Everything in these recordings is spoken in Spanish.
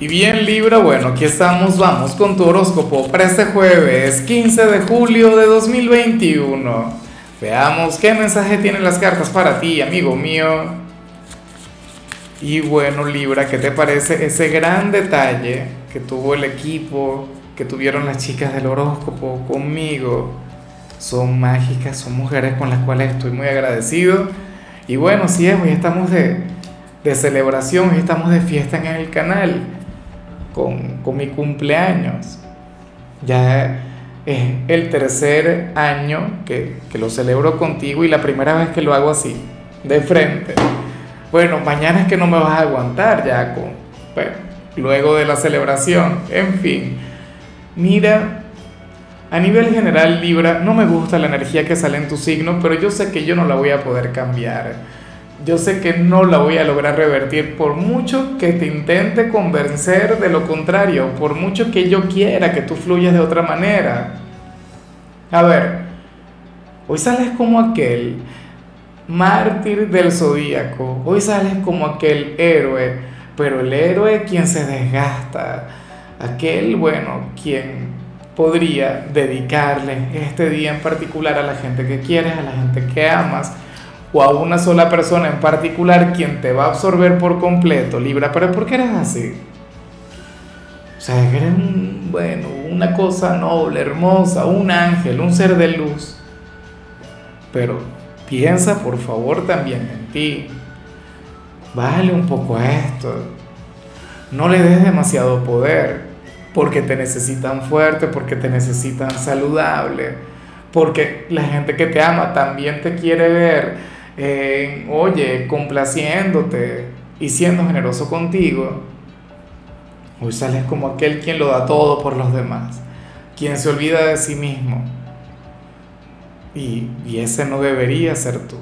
Y bien Libra, bueno, aquí estamos, vamos con tu horóscopo para este jueves 15 de julio de 2021. Veamos qué mensaje tienen las cartas para ti, amigo mío. Y bueno Libra, ¿qué te parece ese gran detalle que tuvo el equipo, que tuvieron las chicas del horóscopo conmigo? Son mágicas, son mujeres con las cuales estoy muy agradecido. Y bueno, sí, hoy estamos de, de celebración, hoy estamos de fiesta en el canal con, mi cumpleaños. Ya es el tercer año que, lo celebro contigo y la primera vez que lo hago así, de frente. Bueno, mañana es que no me vas a aguantar ya con, luego de la celebración, en fin. Mira, a nivel general Libra, no me gusta la energía que sale en tu signo, pero yo sé que yo no la voy a poder cambiar yo sé que no la voy a lograr revertir por mucho que te intente convencer de lo contrario, por mucho que yo quiera que tú fluyas de otra manera. A ver, hoy sales como aquel mártir del zodíaco, hoy sales como aquel héroe, pero el héroe quien se desgasta, aquel, bueno, quien podría dedicarle este día en particular a la gente que quieres, a la gente que amas, o a una sola persona en particular quien te va a absorber por completo, Libra, pero ¿por qué eres así? O sea, eres bueno, una cosa noble, hermosa, un ángel, un ser de luz. Pero piensa por favor también en ti. Bájale un poco a esto. No le des demasiado poder, porque te necesitan fuerte, porque te necesitan saludable, porque la gente que te ama también te quiere ver oye, complaciéndote y siendo generoso contigo, hoy sales como aquel quien lo da todo por los demás, quien se olvida de sí mismo. Y, y ese no debería ser tú.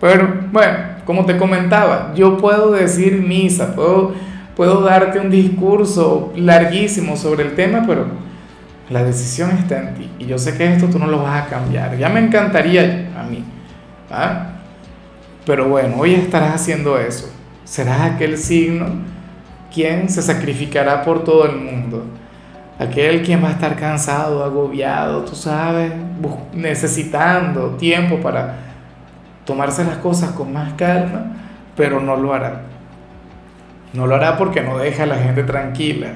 Pero bueno, como te comentaba, yo puedo decir misa, puedo, puedo darte un discurso larguísimo sobre el tema, pero la decisión está en ti. Y yo sé que esto tú no lo vas a cambiar. Ya me encantaría a mí. ¿ah? Pero bueno, hoy estarás haciendo eso. Serás aquel signo quien se sacrificará por todo el mundo. Aquel quien va a estar cansado, agobiado, tú sabes, necesitando tiempo para tomarse las cosas con más calma, pero no lo hará. No lo hará porque no deja a la gente tranquila.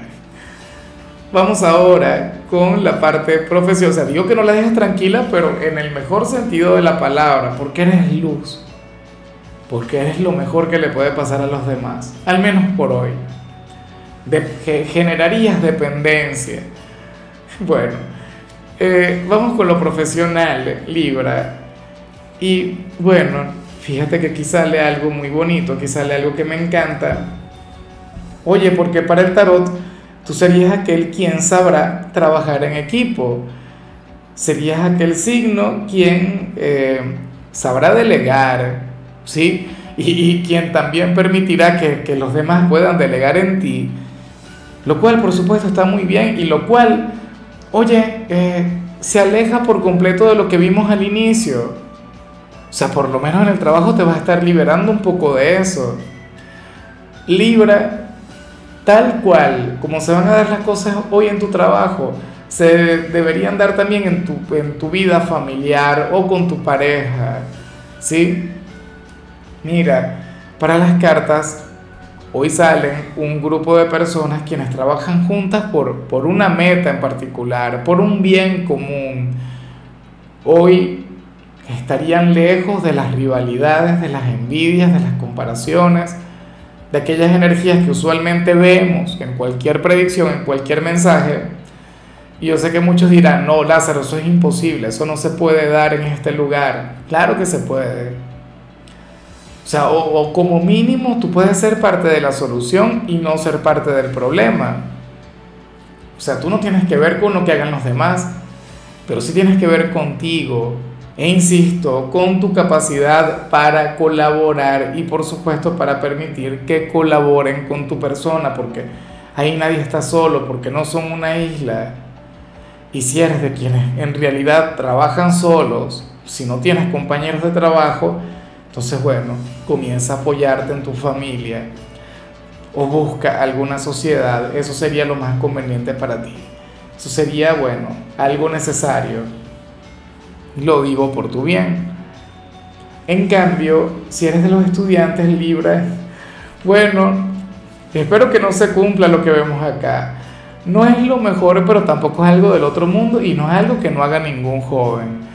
Vamos ahora con la parte profesional. O digo que no la dejes tranquila, pero en el mejor sentido de la palabra, porque eres luz porque eres lo mejor que le puede pasar a los demás, al menos por hoy. De, generarías dependencia. Bueno, eh, vamos con lo profesional, Libra. Y bueno, fíjate que aquí sale algo muy bonito, aquí sale algo que me encanta. Oye, porque para el tarot tú serías aquel quien sabrá trabajar en equipo. Serías aquel signo quien eh, sabrá delegar, ¿sí? Y, quien también permitirá que, los demás puedan delegar en ti, lo cual por supuesto está muy bien y lo cual, oye, eh, se aleja por completo de lo que vimos al inicio. O sea, por lo menos en el trabajo te vas a estar liberando un poco de eso. Libra, tal cual, como se van a dar las cosas hoy en tu trabajo, se deberían dar también en tu, en tu vida familiar o con tu pareja, ¿sí? Mira, para las cartas, hoy salen un grupo de personas quienes trabajan juntas por, por una meta en particular, por un bien común. Hoy estarían lejos de las rivalidades, de las envidias, de las comparaciones, de aquellas energías que usualmente vemos en cualquier predicción, en cualquier mensaje. Y yo sé que muchos dirán, no, Lázaro, eso es imposible, eso no se puede dar en este lugar. Claro que se puede. O como mínimo tú puedes ser parte de la solución y no ser parte del problema. O sea, tú no tienes que ver con lo que hagan los demás, pero sí tienes que ver contigo. E insisto, con tu capacidad para colaborar y por supuesto para permitir que colaboren con tu persona, porque ahí nadie está solo, porque no son una isla. Y si eres de quienes en realidad trabajan solos, si no tienes compañeros de trabajo, entonces, bueno, comienza a apoyarte en tu familia. o busca alguna sociedad, eso sería lo más conveniente para ti. Eso sería, bueno, algo necesario. Lo digo por tu bien. En cambio, si eres de los estudiantes libres, bueno, espero que no se cumpla lo que vemos acá. No es lo mejor, pero tampoco es algo del otro mundo y no es algo que no haga ningún joven.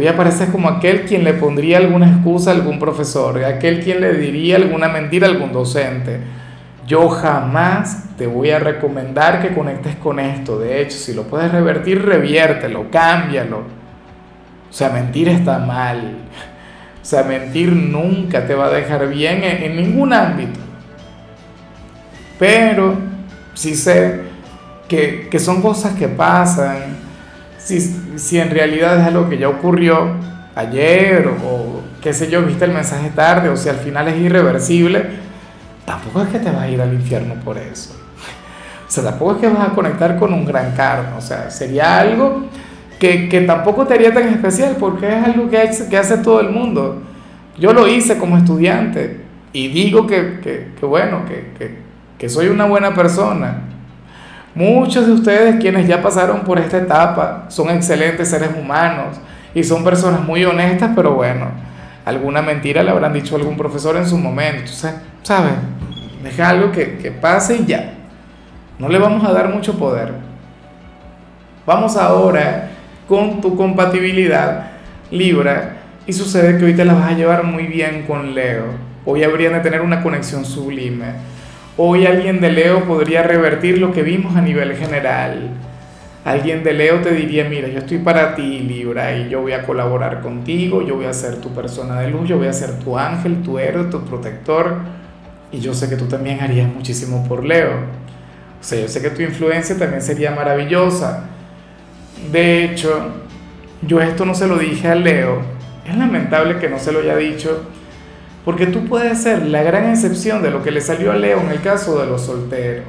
Hoy apareces como aquel quien le pondría alguna excusa a algún profesor, aquel quien le diría alguna mentira a algún docente yo jamás te voy a recomendar que conectes con esto. De hecho, si lo puedes revertir, reviértelo, cámbialo. O sea, mentir está mal. O sea, mentir nunca te va a dejar bien en, ningún ámbito. Pero sí sé que, que son cosas que pasan. Si, si, en realidad es algo que ya ocurrió ayer o, o qué sé yo, viste el mensaje tarde o si al final es irreversible, tampoco es que te vas a ir al infierno por eso. O sea, tampoco es que vas a conectar con un gran karma. O sea, sería algo que, que tampoco te haría tan especial porque es algo que hace, que hace todo el mundo. Yo lo hice como estudiante y digo que, que, que bueno, que, que soy una buena persona. Muchos de ustedes quienes ya pasaron por esta etapa son excelentes seres humanos y son personas muy honestas, pero bueno, alguna mentira le habrán dicho algún profesor en su momento. Entonces, ¿sabes? Deja algo que, que pase y ya. No le vamos a dar mucho poder. Vamos ahora con tu compatibilidad Libra y sucede que hoy te la vas a llevar muy bien con Leo. Hoy habrían de tener una conexión sublime. Hoy alguien de Leo podría revertir lo que vimos a nivel general. Alguien de Leo te diría, mira, yo estoy para ti, Libra, y yo voy a colaborar contigo, yo voy a ser tu persona de luz, yo voy a ser tu ángel, tu héroe, tu protector y yo sé que tú también harías muchísimo por Leo. O sea, yo sé que tu influencia también sería maravillosa. De hecho, yo esto no se lo dije a Leo. Es lamentable que no se lo haya dicho. Porque tú puedes ser la gran excepción de lo que le salió a Leo en el caso de los solteros.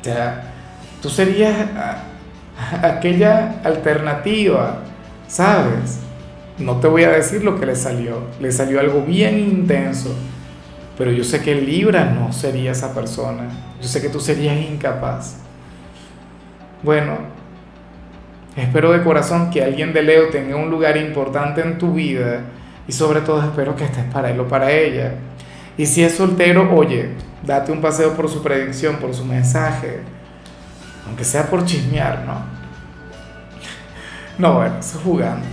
O sea, tú serías aquella alternativa, ¿sabes? No te voy a decir lo que le salió, le salió algo bien intenso, pero yo sé que Libra no sería esa persona, yo sé que tú serías incapaz. Bueno, espero de corazón que alguien de Leo tenga un lugar importante en tu vida y sobre todo espero que estés para él o para ella. Y si es soltero, oye, date un paseo por su predicción, por su mensaje, aunque sea por chismear, ¿no? No, bueno, eso jugando.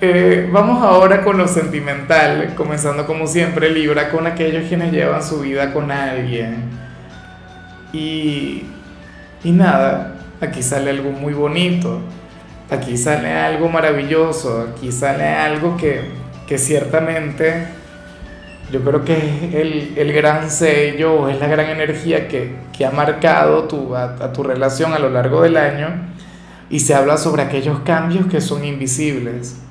Eh, vamos ahora con lo sentimental, comenzando como siempre Libra con aquellos quienes llevan su vida con alguien. Y, y nada, aquí sale algo muy bonito, aquí sale algo maravilloso, aquí sale algo que, que ciertamente yo creo que es el, el, gran sello, es la gran energía que, que ha marcado tu, a, tu relación a lo largo del año y se habla sobre aquellos cambios que son invisibles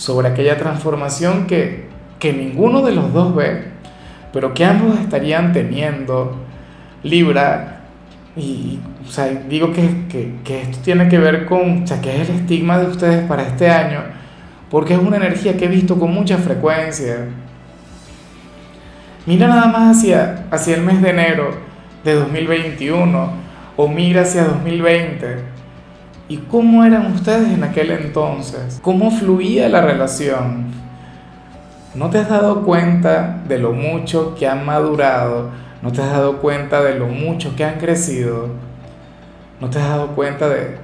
sobre aquella transformación que, que ninguno de los dos ve, pero que ambos estarían teniendo Libra. Y o digo que, que, que, esto tiene que ver con, o sea, que es el estigma de ustedes para este año, porque es una energía que he visto con mucha frecuencia. Mira nada más hacia, hacia el mes de enero de 2021 o mira hacia 2020 ¿Y cómo eran ustedes en aquel entonces? ¿Cómo fluía la relación? ¿No te has dado cuenta de lo mucho que han madurado? ¿No te has dado cuenta de lo mucho que han crecido? ¿No te has dado cuenta de,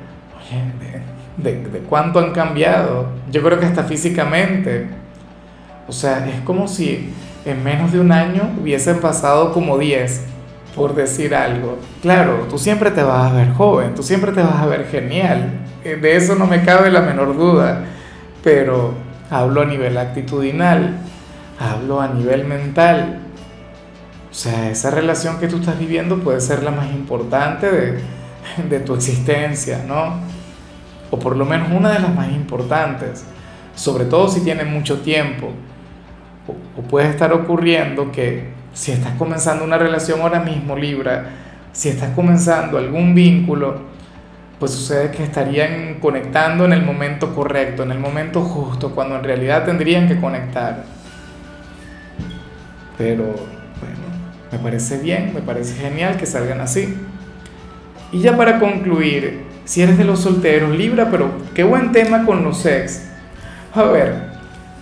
de, de, cuánto han cambiado? Yo creo que hasta físicamente. O sea, es como si en menos de un año hubiesen pasado como 10 por decir algo. Claro, tú siempre te vas a ver joven, tú siempre te vas a ver genial, eh, de eso no me cabe la menor duda, pero hablo a nivel actitudinal, hablo a nivel mental. O sea, esa relación que tú estás viviendo puede ser la más importante de, de tu existencia, ¿no? O por lo menos una de las más importantes, sobre todo si tienes mucho tiempo. O, o puede estar ocurriendo que si estás comenzando una relación ahora mismo, Libra, si estás comenzando algún vínculo, pues sucede que estarían conectando en el momento correcto, en el momento justo, cuando en realidad tendrían que conectar. Pero, me parece bien, me parece genial que salgan así. Y ya para concluir, si eres de los solteros, Libra, pero qué buen tema con los ex. A ver,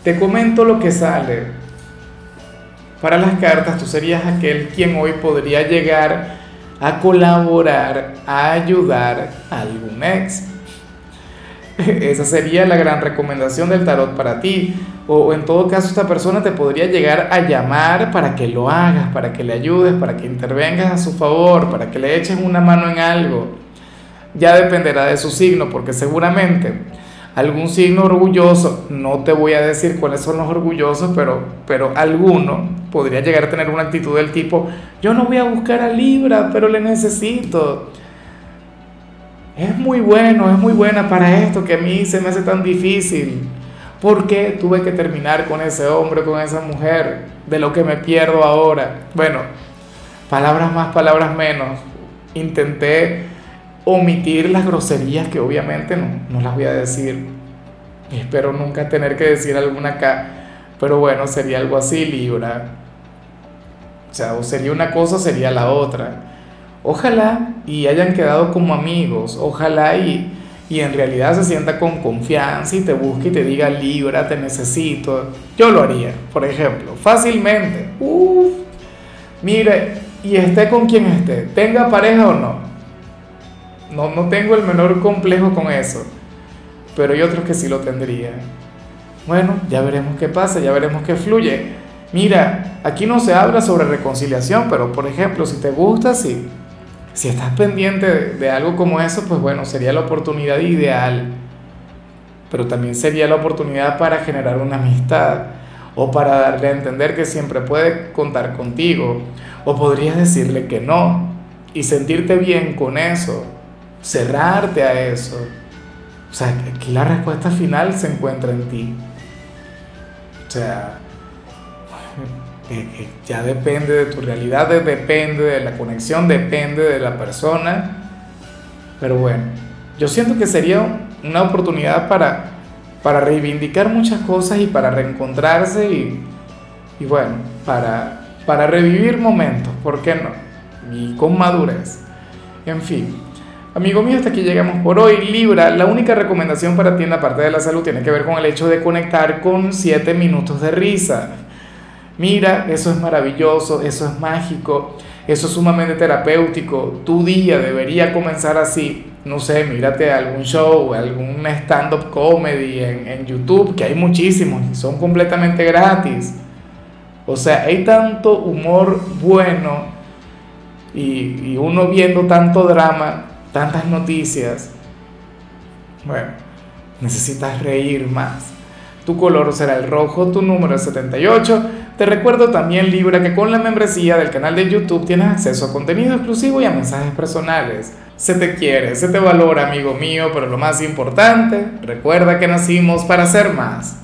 te comento lo que sale. Para las cartas, tú serías aquel quien hoy podría llegar a colaborar, a ayudar a algún ex. Esa sería la gran recomendación del tarot para ti. O en todo caso esta persona te podría llegar a llamar para que lo hagas, para que le ayudes, para que intervengas a su favor, para que le eches una mano en algo. Ya dependerá de su signo, porque seguramente algún signo orgulloso, no te voy a decir cuáles son los orgullosos, pero, pero alguno podría llegar a tener una actitud del tipo, yo no voy a buscar a Libra, pero le necesito es muy bueno, es muy buena para esto que a mí se me hace tan difícil. ¿Por qué tuve que terminar con ese hombre, con esa mujer? De lo que me pierdo ahora. Bueno, palabras más, palabras menos. Intenté omitir las groserías que obviamente no, no las voy a decir. Espero nunca tener que decir alguna acá. Pero bueno, sería algo así, Libra. O sea, sería una cosa, sería la otra. Ojalá y hayan quedado como amigos, ojalá y, y en realidad se sienta con confianza y te busque y te diga, Libra, te necesito. Yo lo haría, por ejemplo, fácilmente. Uf, mire, y esté con quien esté, tenga pareja o no. No, no tengo el menor complejo con eso, pero hay otros que sí lo tendrían. Bueno, ya veremos qué pasa, ya veremos qué fluye. Mira, aquí no se habla sobre reconciliación, pero por ejemplo, si te gusta, sí si estás pendiente de, algo como eso, pues bueno, sería la oportunidad ideal. Pero también sería la oportunidad para generar una amistad o para darle a entender que siempre puede contar contigo. O podrías decirle que no y sentirte bien con eso, cerrarte a eso. O sea, aquí la respuesta final se encuentra en ti. O sea, ya depende de tu realidad, depende de la conexión, depende de la persona. Pero bueno, yo siento que sería una oportunidad para, para reivindicar muchas cosas y para reencontrarse y, y bueno, para, para revivir momentos, ¿por qué no? Y con madurez. En fin, amigo mío, hasta aquí llegamos por hoy. Libra, la única recomendación para ti en la parte de la salud tiene que ver con el hecho de conectar con 7 minutos de risa Mira, eso es maravilloso, eso es mágico, eso es sumamente terapéutico. Tu día debería comenzar así. No sé, mírate algún show, algún stand-up comedy en, YouTube, que hay muchísimos y son completamente gratis. O sea, hay tanto humor bueno y, y uno viendo tanto drama, tantas noticias. Bueno, necesitas reír más. Tu color será el rojo, tu número es 78. Te recuerdo también, Libra, que con la membresía del canal de YouTube tienes acceso a contenido exclusivo y a mensajes personales. Se te quiere, se te valora, amigo mío, pero lo más importante, recuerda que nacimos para ser más.